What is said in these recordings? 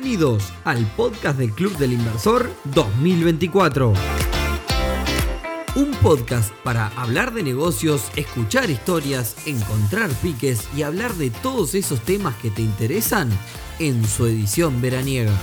Bienvenidos al podcast del Club del Inversor 2024. Un podcast para hablar de negocios, escuchar historias, encontrar piques y hablar de todos esos temas que te interesan en su edición veraniega.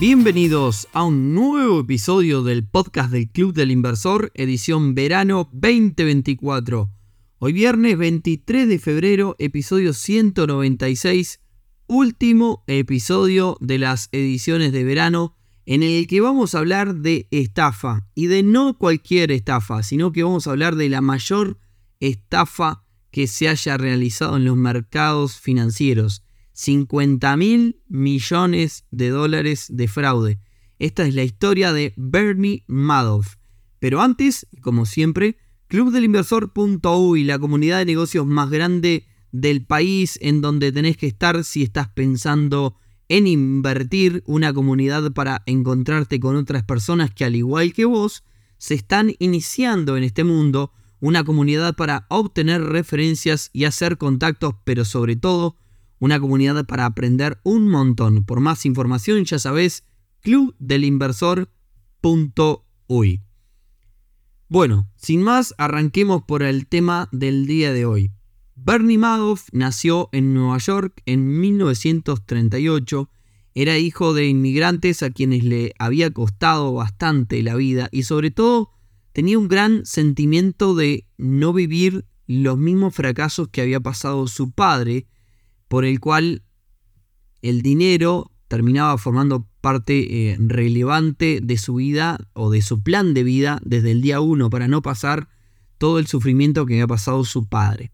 Bienvenidos a un nuevo episodio del podcast del Club del Inversor, edición verano 2024. Hoy viernes 23 de febrero, episodio 196, último episodio de las ediciones de verano en el que vamos a hablar de estafa y de no cualquier estafa, sino que vamos a hablar de la mayor estafa que se haya realizado en los mercados financieros. 50 mil millones de dólares de fraude. Esta es la historia de Bernie Madoff. Pero antes, como siempre, Clubdelinversor.uy, la comunidad de negocios más grande del país en donde tenés que estar si estás pensando en invertir, una comunidad para encontrarte con otras personas que al igual que vos se están iniciando en este mundo, una comunidad para obtener referencias y hacer contactos, pero sobre todo una comunidad para aprender un montón. Por más información ya sabés, clubdelinversor.uy. Bueno, sin más, arranquemos por el tema del día de hoy. Bernie Madoff nació en Nueva York en 1938. Era hijo de inmigrantes a quienes le había costado bastante la vida y sobre todo tenía un gran sentimiento de no vivir los mismos fracasos que había pasado su padre, por el cual el dinero terminaba formando parte eh, relevante de su vida o de su plan de vida desde el día 1 para no pasar todo el sufrimiento que había pasado su padre.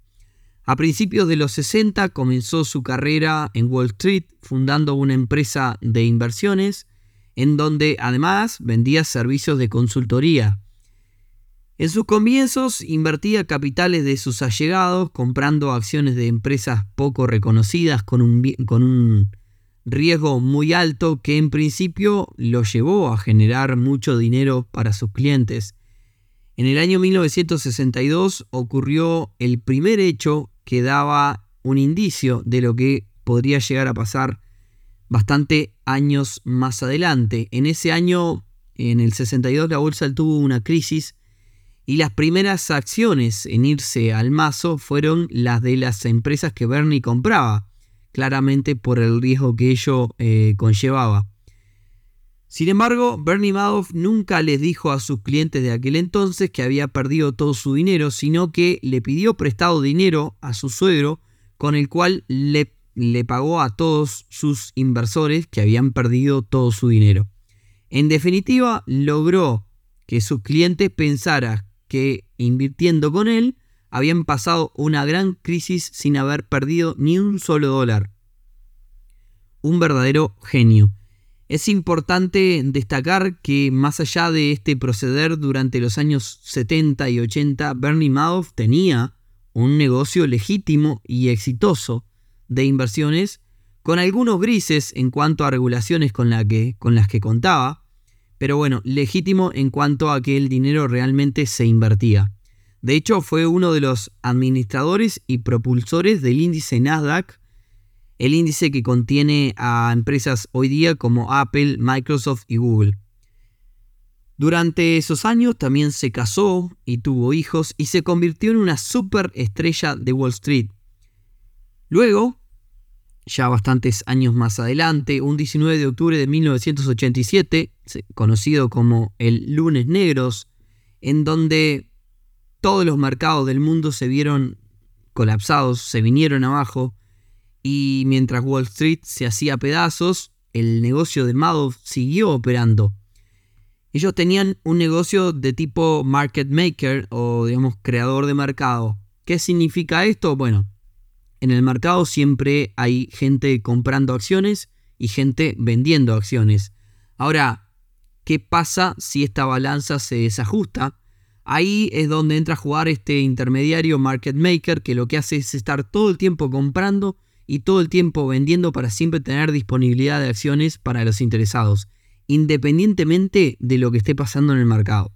A principios de los 60 comenzó su carrera en Wall Street fundando una empresa de inversiones en donde además vendía servicios de consultoría. En sus comienzos invertía capitales de sus allegados comprando acciones de empresas poco reconocidas con un, con un riesgo muy alto que en principio lo llevó a generar mucho dinero para sus clientes. En el año 1962 ocurrió el primer hecho que daba un indicio de lo que podría llegar a pasar bastante años más adelante. En ese año, en el 62, la bolsa tuvo una crisis y las primeras acciones en irse al mazo fueron las de las empresas que Bernie compraba claramente por el riesgo que ello eh, conllevaba. Sin embargo, Bernie Madoff nunca les dijo a sus clientes de aquel entonces que había perdido todo su dinero, sino que le pidió prestado dinero a su suegro, con el cual le, le pagó a todos sus inversores que habían perdido todo su dinero. En definitiva, logró que sus clientes pensaran que invirtiendo con él habían pasado una gran crisis sin haber perdido ni un solo dólar. Un verdadero genio. Es importante destacar que más allá de este proceder durante los años 70 y 80, Bernie Madoff tenía un negocio legítimo y exitoso de inversiones, con algunos grises en cuanto a regulaciones con, que, con las que contaba, pero bueno, legítimo en cuanto a que el dinero realmente se invertía. De hecho, fue uno de los administradores y propulsores del índice Nasdaq, el índice que contiene a empresas hoy día como Apple, Microsoft y Google. Durante esos años también se casó y tuvo hijos y se convirtió en una superestrella de Wall Street. Luego, ya bastantes años más adelante, un 19 de octubre de 1987, conocido como el lunes negros, en donde todos los mercados del mundo se vieron colapsados, se vinieron abajo, y mientras Wall Street se hacía pedazos, el negocio de Madoff siguió operando. Ellos tenían un negocio de tipo market maker o digamos creador de mercado. ¿Qué significa esto? Bueno, en el mercado siempre hay gente comprando acciones y gente vendiendo acciones. Ahora, ¿qué pasa si esta balanza se desajusta? Ahí es donde entra a jugar este intermediario market maker que lo que hace es estar todo el tiempo comprando y todo el tiempo vendiendo para siempre tener disponibilidad de acciones para los interesados, independientemente de lo que esté pasando en el mercado.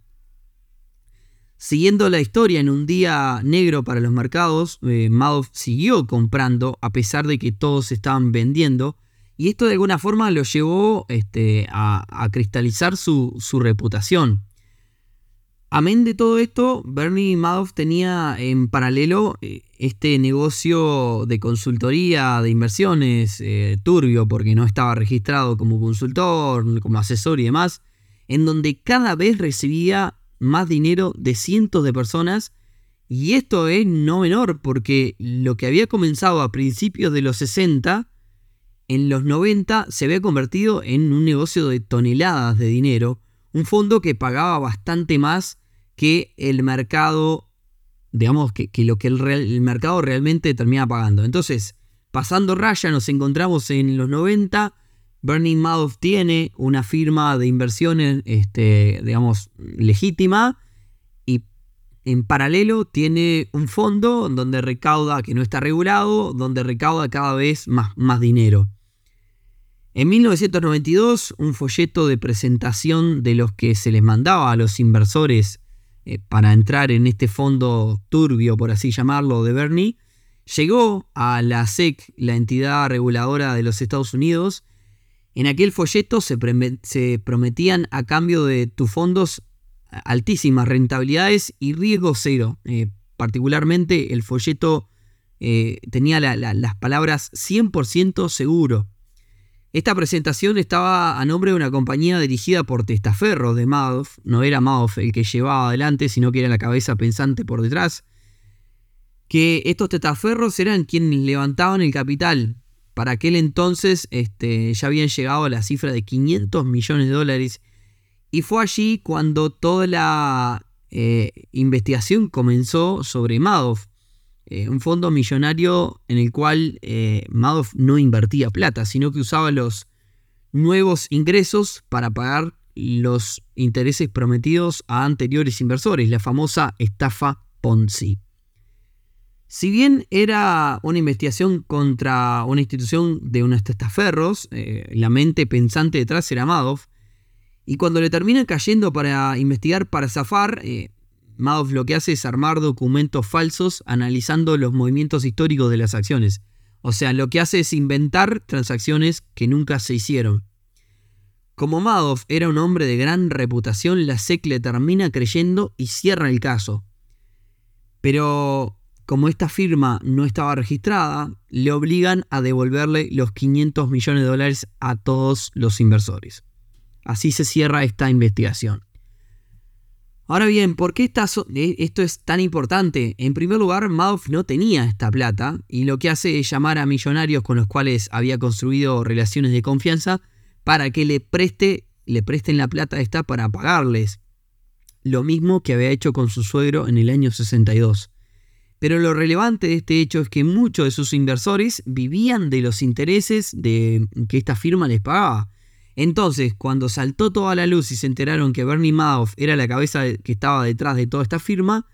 Siguiendo la historia en un día negro para los mercados, eh, Madoff siguió comprando a pesar de que todos estaban vendiendo y esto de alguna forma lo llevó este, a, cristalizar su, reputación. Amén de todo esto, Bernie Madoff tenía en paralelo eh, este negocio de consultoría de inversiones eh, turbio porque no estaba registrado como consultor, como asesor y demás, en donde cada vez recibía más dinero de cientos de personas. Y esto es no menor, porque lo que había comenzado a principios de los 60, en los 90 se había convertido en un negocio de toneladas de dinero, un fondo que pagaba bastante más que el mercado, digamos, que, lo que el, mercado realmente terminaba pagando. Entonces, pasando raya, nos encontramos en los 90 Bernie Madoff tiene una firma de inversiones, este, digamos, legítima y en paralelo tiene un fondo donde recauda, que no está regulado, donde recauda cada vez más, más dinero. En 1992, un folleto de presentación de los que se les mandaba a los inversores eh, para entrar en este fondo turbio, por así llamarlo, de Bernie, llegó a la SEC, la entidad reguladora de los Estados Unidos, en aquel folleto se, prometían a cambio de tus fondos altísimas rentabilidades y riesgo cero. Eh, particularmente el folleto eh, tenía las palabras 100% seguro. Esta presentación estaba a nombre de una compañía dirigida por testaferros de Madoff. No era Madoff el que llevaba adelante, sino que era la cabeza pensante por detrás. Que estos testaferros eran quienes levantaban el capital para aquel entonces este, ya habían llegado a la cifra de 500 millones de dólares. Y fue allí cuando toda la eh, investigación comenzó sobre Madoff. Eh, un fondo millonario en el cual eh, Madoff no invertía plata, sino que usaba los nuevos ingresos para pagar los intereses prometidos a anteriores inversores, la famosa estafa Ponzi. Si bien era una investigación contra una institución de unos testaferros, eh, la mente pensante detrás era Madoff, y cuando le terminan cayendo para investigar para zafar, Madoff lo que hace es armar documentos falsos analizando los movimientos históricos de las acciones. O sea, lo que hace es inventar transacciones que nunca se hicieron. Como Madoff era un hombre de gran reputación, la SEC le termina creyendo y cierra el caso. Pero como esta firma no estaba registrada, le obligan a devolverle los 500 millones de dólares a todos los inversores. Así se cierra esta investigación. Ahora bien, ¿por qué eh, esto es tan importante? En primer lugar, Madoff no tenía esta plata y lo que hace es llamar a millonarios con los cuales había construido relaciones de confianza para que le, preste, le presten la plata esta para pagarles. Lo mismo que había hecho con su suegro en el año 62. Pero lo relevante de este hecho es que muchos de sus inversores vivían de los intereses de que esta firma les pagaba. Entonces, cuando saltó toda la luz y se enteraron que Bernie Madoff era la cabeza que estaba detrás de toda esta firma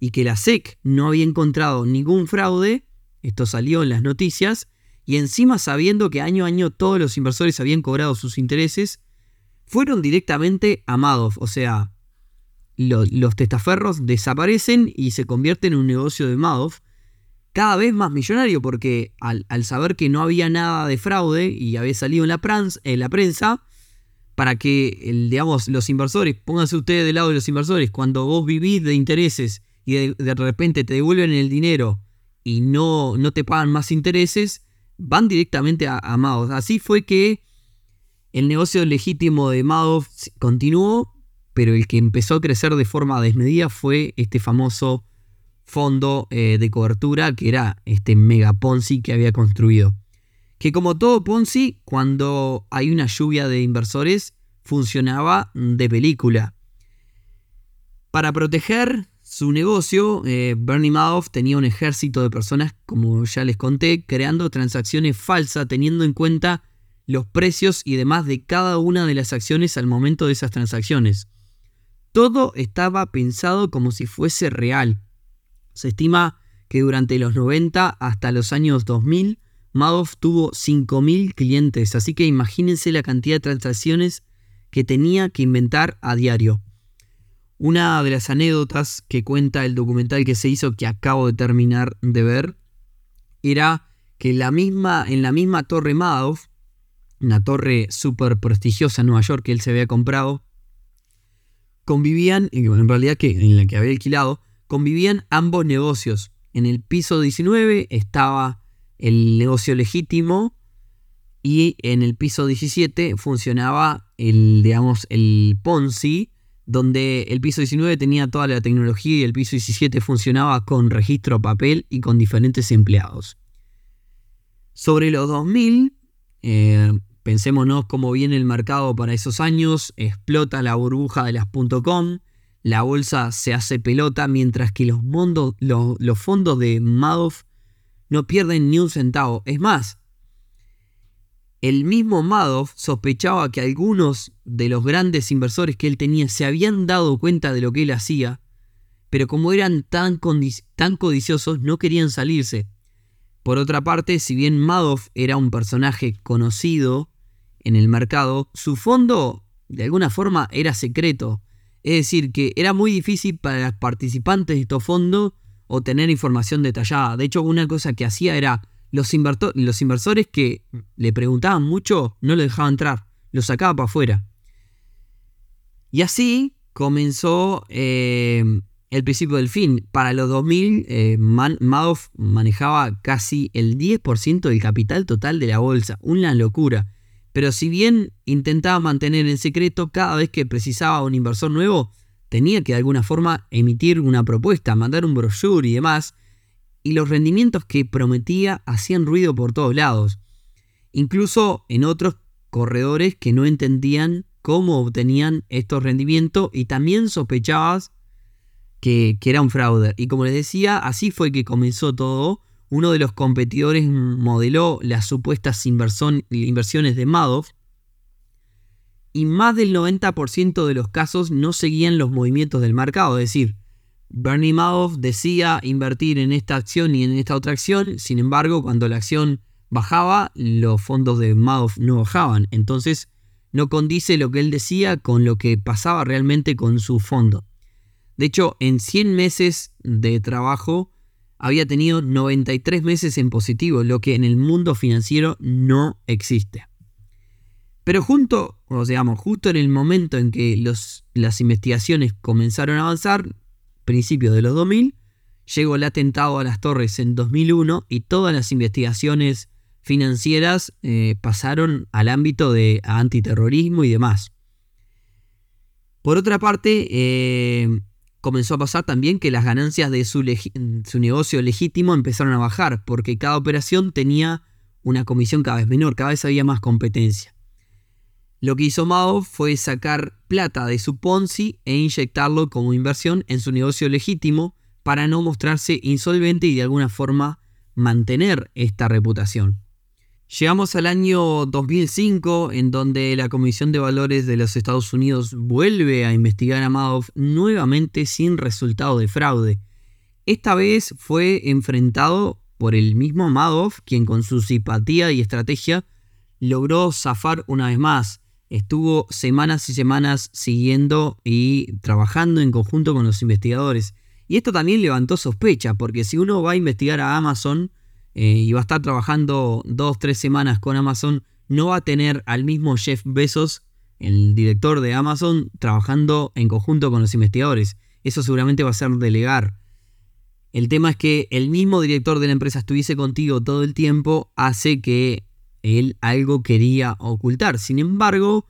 y que la SEC no había encontrado ningún fraude, esto salió en las noticias, y encima sabiendo que año a año todos los inversores habían cobrado sus intereses, fueron directamente a Madoff, o sea, los testaferros desaparecen y se convierten en un negocio de Madoff cada vez más millonario porque al, saber que no había nada de fraude y había salido en la, en la prensa, para que digamos, los inversores, pónganse ustedes del lado de los inversores, cuando vos vivís de intereses y de, repente te devuelven el dinero y no, no, te pagan más intereses, van directamente a, a Madoff. Así fue que el negocio legítimo de Madoff continuó pero el que empezó a crecer de forma desmedida fue este famoso fondo eh, de cobertura que era este mega Ponzi que había construido. Que como todo Ponzi, cuando hay una lluvia de inversores, funcionaba de película. Para proteger su negocio, eh, Bernie Madoff tenía un ejército de personas, como ya les conté, creando transacciones falsas, teniendo en cuenta los precios y demás de cada una de las acciones al momento de esas transacciones. Todo estaba pensado como si fuese real. Se estima que durante los 90 hasta los años 2000, Madoff tuvo 5.000 clientes, así que imagínense la cantidad de transacciones que tenía que inventar a diario. Una de las anécdotas que cuenta el documental que se hizo que acabo de terminar de ver era que la misma, en la misma torre Madoff, una torre súper prestigiosa en Nueva York que él se había comprado, convivían, en realidad que en la que había alquilado, convivían ambos negocios. En el piso 19 estaba el negocio legítimo y en el piso 17 funcionaba el, digamos, el Ponzi, donde el piso 19 tenía toda la tecnología y el piso 17 funcionaba con registro papel y con diferentes empleados. Sobre los 2000, eh, pensémonos cómo viene el mercado para esos años, explota la burbuja de las .com, la bolsa se hace pelota mientras que los, fondos de Madoff no pierden ni un centavo. Es más, el mismo Madoff sospechaba que algunos de los grandes inversores que él tenía se habían dado cuenta de lo que él hacía, pero como eran tan, tan codiciosos no querían salirse. Por otra parte, si bien Madoff era un personaje conocido en el mercado, su fondo de alguna forma era secreto. Es decir, que era muy difícil para los participantes de estos fondos obtener información detallada. De hecho, una cosa que hacía era los, los inversores que le preguntaban mucho no lo dejaba entrar, lo sacaba para afuera. Y así comenzó eh, el principio del fin. Para los 2000, eh, Madoff manejaba casi el 10% del capital total de la bolsa. Una locura. Pero si bien intentaba mantener en secreto, cada vez que precisaba un inversor nuevo, tenía que de alguna forma emitir una propuesta, mandar un brochure y demás, y los rendimientos que prometía hacían ruido por todos lados, incluso en otros corredores que no entendían cómo obtenían estos rendimientos y también sospechabas que, que era un fraude. Y como les decía, así fue que comenzó todo uno de los competidores modeló las supuestas inversiones de Madoff y más del 90% de los casos no seguían los movimientos del mercado. Es decir, Bernie Madoff decía invertir en esta acción y en esta otra acción, sin embargo, cuando la acción bajaba, los fondos de Madoff no bajaban. Entonces, no condice lo que él decía con lo que pasaba realmente con su fondo. De hecho, en 100 meses de trabajo, había tenido 93 meses en positivo, lo que en el mundo financiero no existe. Pero junto, o digamos, justo en el momento en que los, las investigaciones comenzaron a avanzar, principios de los 2000, llegó el atentado a las torres en 2001 y todas las investigaciones financieras eh, pasaron al ámbito de antiterrorismo y demás. Por otra parte, eh, comenzó a pasar también que las ganancias de su, negocio legítimo empezaron a bajar, porque cada operación tenía una comisión cada vez menor, cada vez había más competencia. Lo que hizo Mao fue sacar plata de su Ponzi e inyectarlo como inversión en su negocio legítimo para no mostrarse insolvente y de alguna forma mantener esta reputación. Llegamos al año 2005, en donde la Comisión de Valores de los Estados Unidos vuelve a investigar a Madoff nuevamente sin resultado de fraude. Esta vez fue enfrentado por el mismo Madoff, quien con su simpatía y estrategia logró zafar una vez más. Estuvo semanas y semanas siguiendo y trabajando en conjunto con los investigadores. Y esto también levantó sospecha, porque si uno va a investigar a Amazon, eh, y va a estar trabajando dos, tres semanas con Amazon, no va a tener al mismo Jeff Bezos, el director de Amazon, trabajando en conjunto con los investigadores. Eso seguramente va a ser delegar. El tema es que el mismo director de la empresa estuviese contigo todo el tiempo hace que él algo quería ocultar. Sin embargo,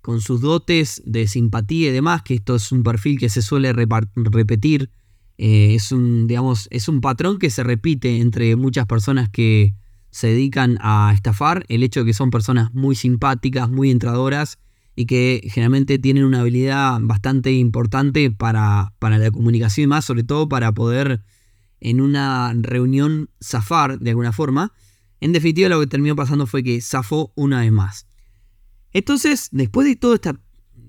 con sus dotes de simpatía y demás, que esto es un perfil que se suele repetir eh, es, un, digamos, es un patrón que se repite entre muchas personas que se dedican a estafar, el hecho de que son personas muy simpáticas, muy entradoras y que generalmente tienen una habilidad bastante importante para, para la comunicación y más, sobre todo para poder en una reunión zafar de alguna forma. En definitiva, lo que terminó pasando fue que zafó una vez más. Entonces, después de toda esta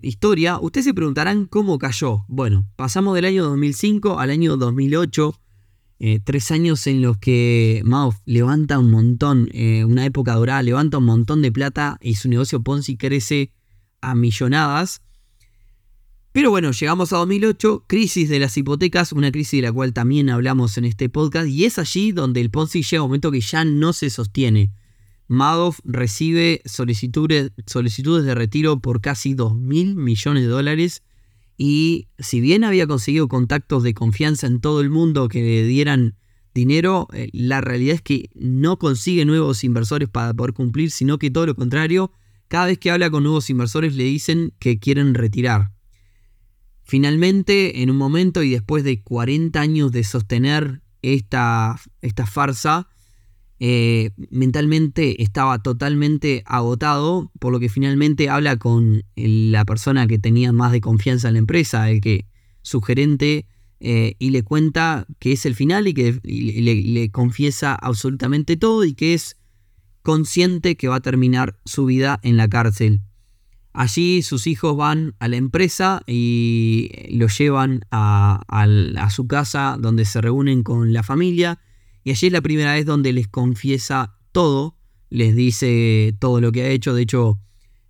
historia, ustedes se preguntarán cómo cayó. Bueno, pasamos del año 2005 al año 2008, eh, tres años en los que Mao levanta un montón, eh, una época dorada, levanta un montón de plata y su negocio Ponzi crece a millonadas. Pero bueno, llegamos a 2008, crisis de las hipotecas, una crisis de la cual también hablamos en este podcast, y es allí donde el Ponzi llega a un momento que ya no se sostiene. Madoff recibe solicitudes, solicitudes de retiro por casi 2 mil millones de dólares y si bien había conseguido contactos de confianza en todo el mundo que le dieran dinero, eh, la realidad es que no consigue nuevos inversores para poder cumplir, sino que todo lo contrario, cada vez que habla con nuevos inversores le dicen que quieren retirar. Finalmente, en un momento y después de 40 años de sostener esta, esta farsa, eh, mentalmente estaba totalmente agotado, por lo que finalmente habla con la persona que tenía más de confianza en la empresa, el que su gerente, eh, y le cuenta que es el final y que le confiesa absolutamente todo y que es consciente que va a terminar su vida en la cárcel. Allí sus hijos van a la empresa y lo llevan a, su casa donde se reúnen con la familia. Y allí es la primera vez donde les confiesa todo, les dice todo lo que ha hecho. De hecho,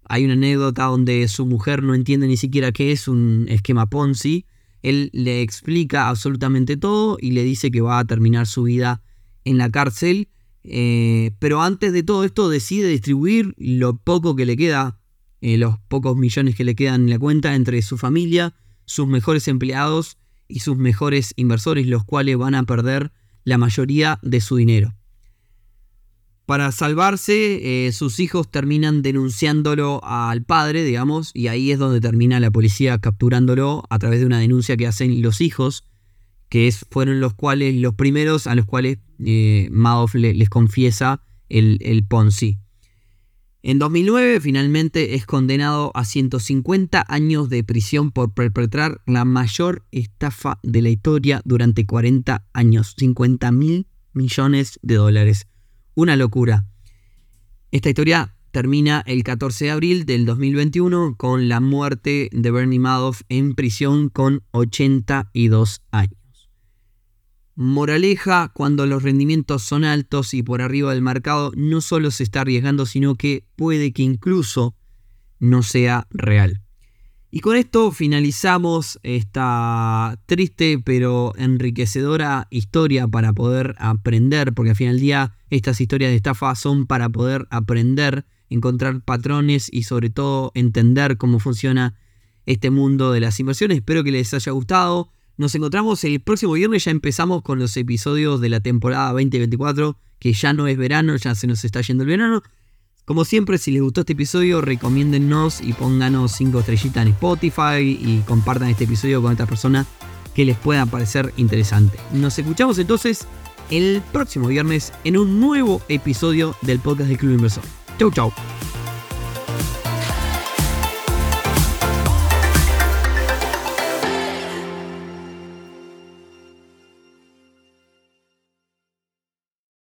hay una anécdota donde su mujer no entiende ni siquiera qué es un esquema Ponzi. Él le explica absolutamente todo y le dice que va a terminar su vida en la cárcel. Eh, pero antes de todo esto decide distribuir lo poco que le queda eh, los pocos millones que le quedan en la cuenta entre su familia, sus mejores empleados y sus mejores inversores, los cuales van a perder la mayoría de su dinero. Para salvarse, eh, sus hijos terminan denunciándolo al padre, digamos, y ahí es donde termina la policía capturándolo a través de una denuncia que hacen los hijos, que fueron los cuales los primeros a los cuales eh, Madoff les confiesa el, el Ponzi. En 2009 finalmente es condenado a 150 años de prisión por perpetrar la mayor estafa de la historia durante 40 años, 50 mil millones de dólares. Una locura. Esta historia termina el 14 de abril del 2021 con la muerte de Bernie Madoff en prisión con 82 años. Moraleja, cuando los rendimientos son altos y por arriba del mercado, no solo se está arriesgando, sino que puede que incluso no sea real. Y con esto finalizamos esta triste pero enriquecedora historia para poder aprender, porque al final del día estas historias de estafa son para poder aprender, encontrar patrones y sobre todo entender cómo funciona este mundo de las inversiones. Espero que les haya gustado. Nos encontramos el próximo viernes, ya empezamos con los episodios de la temporada 2024, que ya no es verano, ya se nos está yendo el verano. Como siempre, si les gustó este episodio, recomiéndennos y pónganos 5 estrellitas en Spotify y compartan este episodio con otras personas que les pueda parecer interesante. Nos escuchamos entonces el próximo viernes en un nuevo episodio del podcast de Club Inversor. Chau, chau.